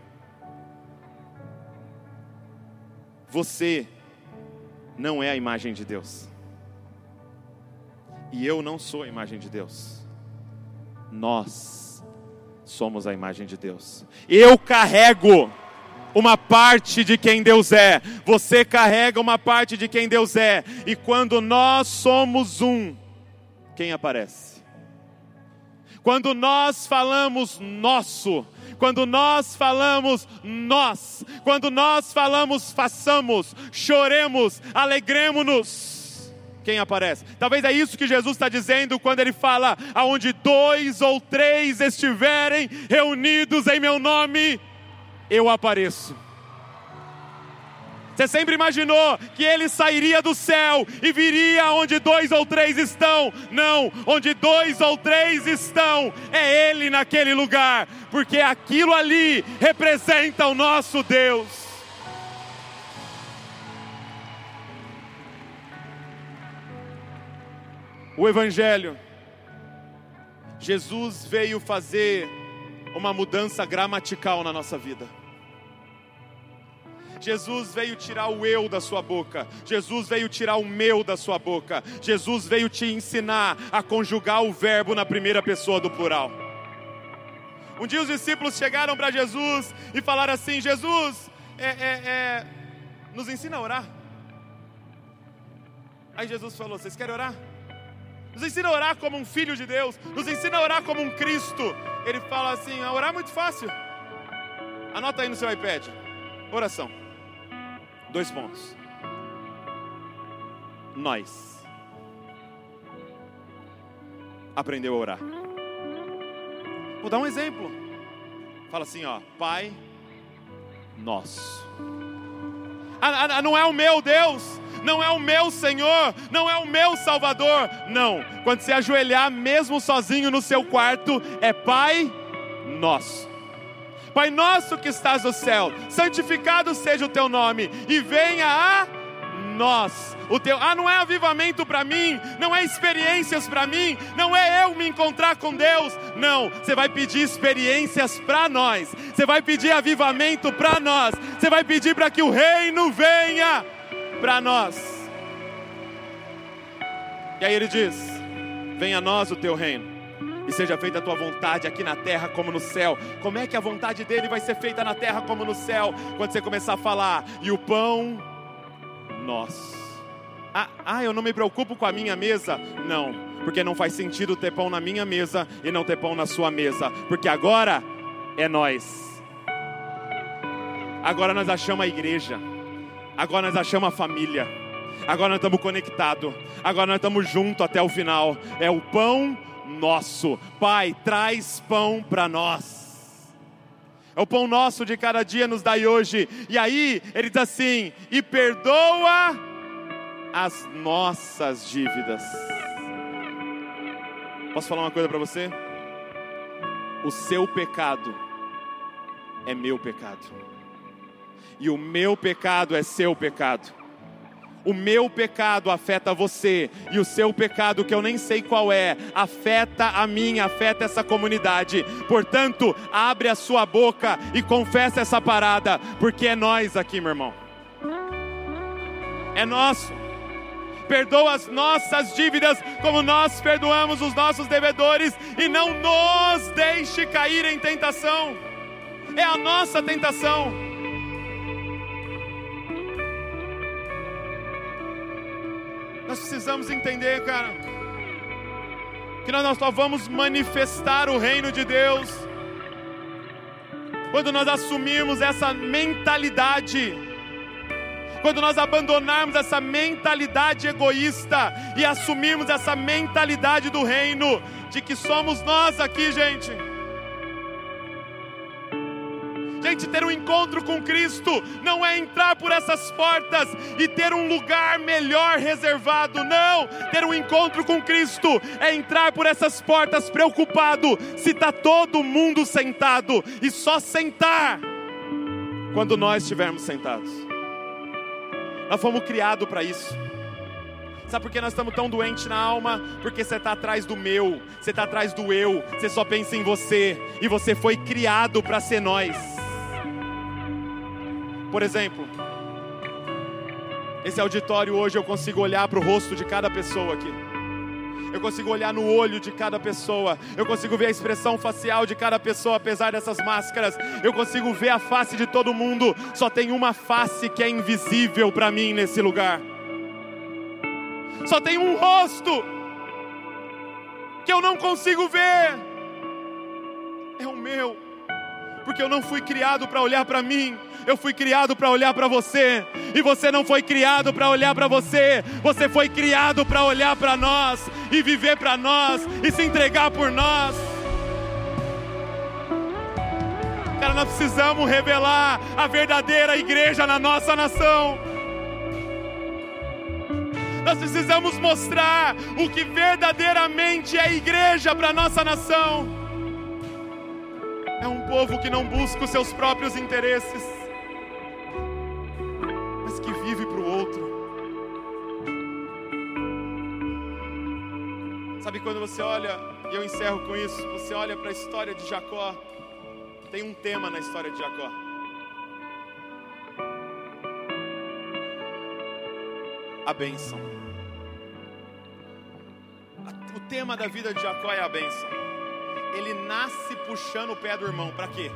Você não é a imagem de Deus. E eu não sou a imagem de Deus. nós somos a imagem de Deus. Eu carrego uma parte de quem Deus é, você carrega uma parte de quem Deus é, e quando nós somos um, quem aparece? Quando nós falamos nosso, quando nós falamos nós, quando nós falamos façamos, choremos, alegremos-nos. Quem aparece? Talvez é isso que Jesus está dizendo quando ele fala: aonde dois ou três estiverem reunidos em meu nome, eu apareço. Você sempre imaginou que ele sairia do céu e viria onde dois ou três estão? Não, onde dois ou três estão, é ele naquele lugar, porque aquilo ali representa o nosso Deus. O Evangelho, Jesus veio fazer uma mudança gramatical na nossa vida. Jesus veio tirar o eu da sua boca, Jesus veio tirar o meu da sua boca, Jesus veio te ensinar a conjugar o verbo na primeira pessoa do plural. Um dia os discípulos chegaram para Jesus e falaram assim: Jesus, é, é, é, nos ensina a orar. Aí Jesus falou: Vocês querem orar? Nos ensina a orar como um filho de Deus, nos ensina a orar como um Cristo. Ele fala assim: a orar é muito fácil. Anota aí no seu iPad: oração. Dois pontos. Nós. Aprendeu a orar. Vou dar um exemplo. Fala assim, ó, Pai nosso. Ah, ah, não é o meu Deus, não é o meu Senhor, não é o meu Salvador. Não. Quando você ajoelhar mesmo sozinho no seu quarto, é Pai nosso. Pai nosso que estás no céu, santificado seja o teu nome e venha a nós. O teu, ah, não é avivamento para mim, não é experiências para mim, não é eu me encontrar com Deus. Não, você vai pedir experiências para nós. Você vai pedir avivamento para nós. Você vai pedir para que o reino venha para nós. E aí ele diz: Venha a nós o teu reino e seja feita a tua vontade aqui na terra como no céu. Como é que a vontade dele vai ser feita na terra como no céu? Quando você começar a falar, e o pão, nós. Ah, ah, eu não me preocupo com a minha mesa. Não, porque não faz sentido ter pão na minha mesa e não ter pão na sua mesa, porque agora é nós. Agora nós achamos a igreja, agora nós achamos a família, agora nós estamos conectados, agora nós estamos juntos até o final. É o pão nosso. Pai, traz pão para nós. É o pão nosso de cada dia nos dai hoje. E aí ele diz assim: e perdoa as nossas dívidas. Posso falar uma coisa para você? O seu pecado é meu pecado. E o meu pecado é seu pecado o meu pecado afeta você, e o seu pecado, que eu nem sei qual é, afeta a mim, afeta essa comunidade. Portanto, abre a sua boca e confessa essa parada, porque é nós aqui, meu irmão. É nosso. Perdoa as nossas dívidas, como nós perdoamos os nossos devedores, e não nos deixe cair em tentação. É a nossa tentação. Nós precisamos entender, cara, que nós só vamos manifestar o reino de Deus quando nós assumirmos essa mentalidade, quando nós abandonarmos essa mentalidade egoísta e assumirmos essa mentalidade do reino, de que somos nós aqui, gente. Gente, ter um encontro com Cristo não é entrar por essas portas e ter um lugar melhor reservado, não. Ter um encontro com Cristo é entrar por essas portas preocupado se está todo mundo sentado e só sentar quando nós estivermos sentados. Nós fomos criados para isso. Sabe por que nós estamos tão doentes na alma? Porque você está atrás do meu, você está atrás do eu, você só pensa em você, e você foi criado para ser nós. Por exemplo, esse auditório hoje eu consigo olhar para o rosto de cada pessoa aqui. Eu consigo olhar no olho de cada pessoa. Eu consigo ver a expressão facial de cada pessoa, apesar dessas máscaras. Eu consigo ver a face de todo mundo. Só tem uma face que é invisível para mim nesse lugar. Só tem um rosto que eu não consigo ver. É o meu. Porque eu não fui criado para olhar para mim, eu fui criado para olhar para você, e você não foi criado para olhar para você, você foi criado para olhar para nós e viver para nós e se entregar por nós. Cara, nós precisamos revelar a verdadeira igreja na nossa nação. Nós precisamos mostrar o que verdadeiramente é igreja para nossa nação. É um povo que não busca os seus próprios interesses vive para o outro. Sabe quando você olha, e eu encerro com isso, você olha para a história de Jacó, tem um tema na história de Jacó. A bênção. O tema da vida de Jacó é a bênção. Ele nasce puxando o pé do irmão, para quê?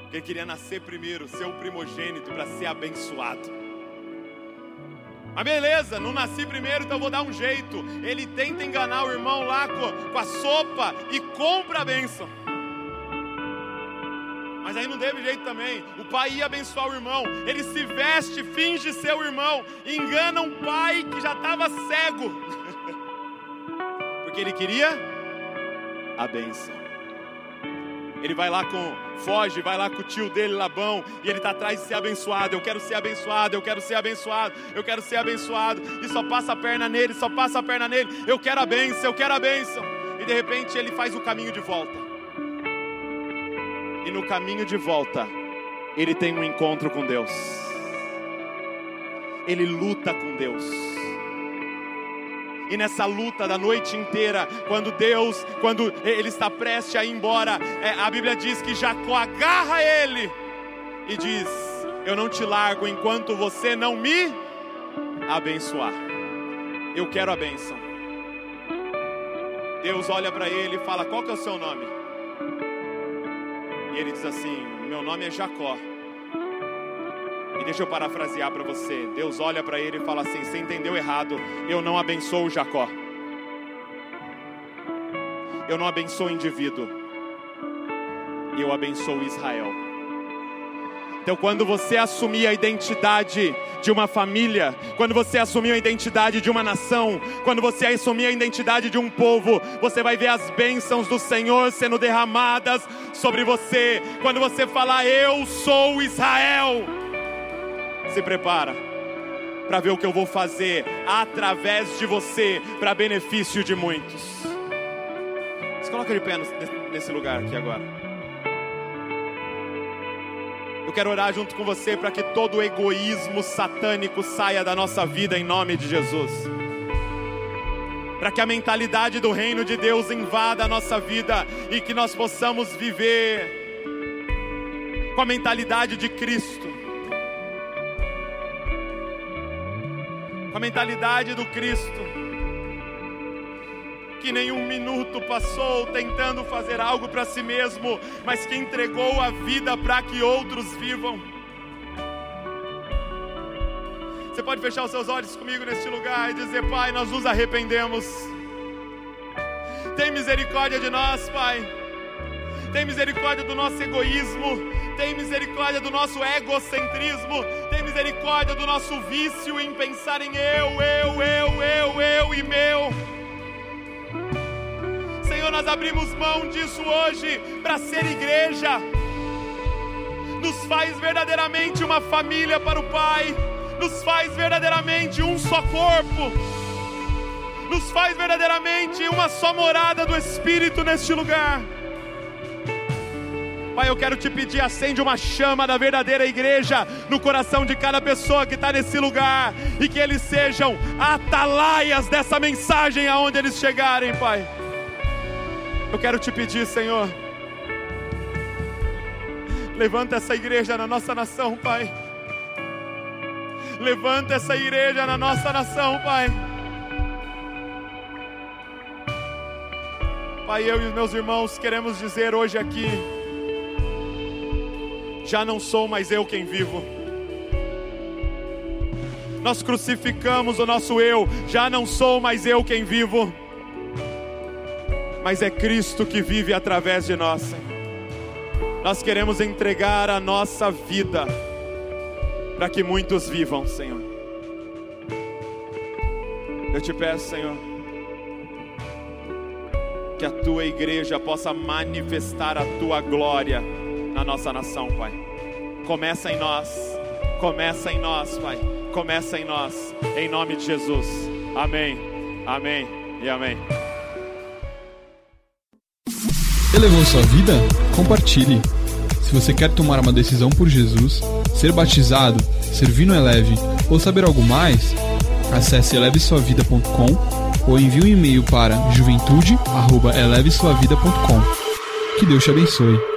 Porque ele queria nascer primeiro, ser o primogênito para ser abençoado. Mas beleza, não nasci primeiro, então vou dar um jeito. Ele tenta enganar o irmão lá com, com a sopa e compra a bênção. Mas aí não teve jeito também. O pai ia abençoar o irmão. Ele se veste, finge ser o irmão. Engana um pai que já estava cego. Porque ele queria a bênção. Ele vai lá com, foge, vai lá com o tio dele, Labão, e ele está atrás de ser abençoado. Eu quero ser abençoado, eu quero ser abençoado, eu quero ser abençoado. E só passa a perna nele, só passa a perna nele. Eu quero a bênção, eu quero a bênção. E de repente ele faz o caminho de volta. E no caminho de volta, ele tem um encontro com Deus. Ele luta com Deus e nessa luta da noite inteira, quando Deus, quando ele está prestes a ir embora, é, a Bíblia diz que Jacó agarra ele e diz: Eu não te largo enquanto você não me abençoar. Eu quero a bênção. Deus olha para ele e fala: Qual que é o seu nome? E ele diz assim: Meu nome é Jacó. E deixa eu parafrasear para você. Deus olha para ele e fala assim: Você entendeu errado. Eu não abençoo Jacó. Eu não abençoo o indivíduo. Eu abençoo Israel. Então, quando você assumir a identidade de uma família, quando você assumir a identidade de uma nação, quando você assumir a identidade de um povo, você vai ver as bênçãos do Senhor sendo derramadas sobre você. Quando você falar, Eu sou Israel se prepara para ver o que eu vou fazer através de você para benefício de muitos. Se coloca de pé nesse lugar aqui agora. Eu quero orar junto com você para que todo o egoísmo satânico saia da nossa vida em nome de Jesus. Para que a mentalidade do reino de Deus invada a nossa vida e que nós possamos viver com a mentalidade de Cristo com a mentalidade do Cristo, que nenhum minuto passou tentando fazer algo para si mesmo, mas que entregou a vida para que outros vivam. Você pode fechar os seus olhos comigo neste lugar e dizer: Pai, nós nos arrependemos. Tem misericórdia de nós, Pai. Tem misericórdia do nosso egoísmo. Tem misericórdia do nosso egocentrismo misericórdia do nosso vício em pensar em eu, eu, eu, eu, eu e meu. Senhor, nós abrimos mão disso hoje para ser igreja. Nos faz verdadeiramente uma família para o Pai, nos faz verdadeiramente um só corpo, nos faz verdadeiramente uma só morada do Espírito neste lugar. Pai, eu quero te pedir, acende uma chama da verdadeira igreja no coração de cada pessoa que está nesse lugar e que eles sejam atalaias dessa mensagem aonde eles chegarem, Pai. Eu quero te pedir, Senhor, levanta essa igreja na nossa nação, Pai. Levanta essa igreja na nossa nação, Pai. Pai, eu e os meus irmãos queremos dizer hoje aqui: já não sou mais eu quem vivo. Nós crucificamos o nosso eu, já não sou mais eu quem vivo, mas é Cristo que vive através de nós. Nós queremos entregar a nossa vida para que muitos vivam, Senhor. Eu te peço, Senhor, que a tua igreja possa manifestar a tua glória na nossa nação, Pai. Começa em nós, começa em nós, Pai. Começa em nós, em nome de Jesus. Amém, amém e amém. Elevou sua vida? Compartilhe. Se você quer tomar uma decisão por Jesus, ser batizado, servir no Eleve ou saber algo mais, acesse elevesuavida.com ou envie um e-mail para juventude@elevesuavida.com. Que Deus te abençoe.